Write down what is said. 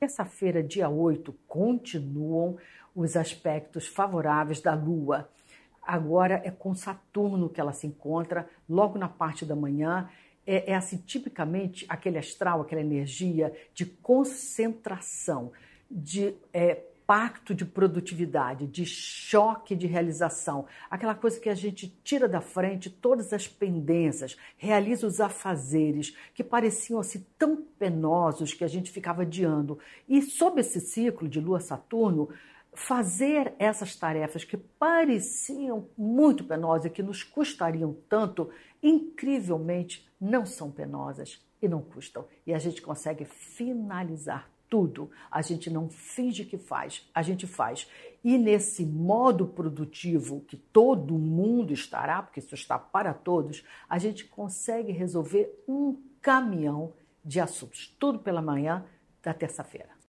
Terça-feira, dia 8, continuam os aspectos favoráveis da Lua. Agora é com Saturno que ela se encontra, logo na parte da manhã. É, é assim, tipicamente, aquele astral, aquela energia de concentração, de é, pacto de produtividade, de choque de realização, aquela coisa que a gente tira da frente todas as pendências, realiza os afazeres que pareciam assim tão penosos que a gente ficava adiando. E sob esse ciclo de Lua-Saturno, fazer essas tarefas que pareciam muito penosas e que nos custariam tanto, incrivelmente não são penosas e não custam. E a gente consegue finalizar tudo. A gente não finge que faz, a gente faz. E nesse modo produtivo que todo mundo estará, porque isso está para todos, a gente consegue resolver um caminhão de assuntos. Tudo pela manhã da terça-feira.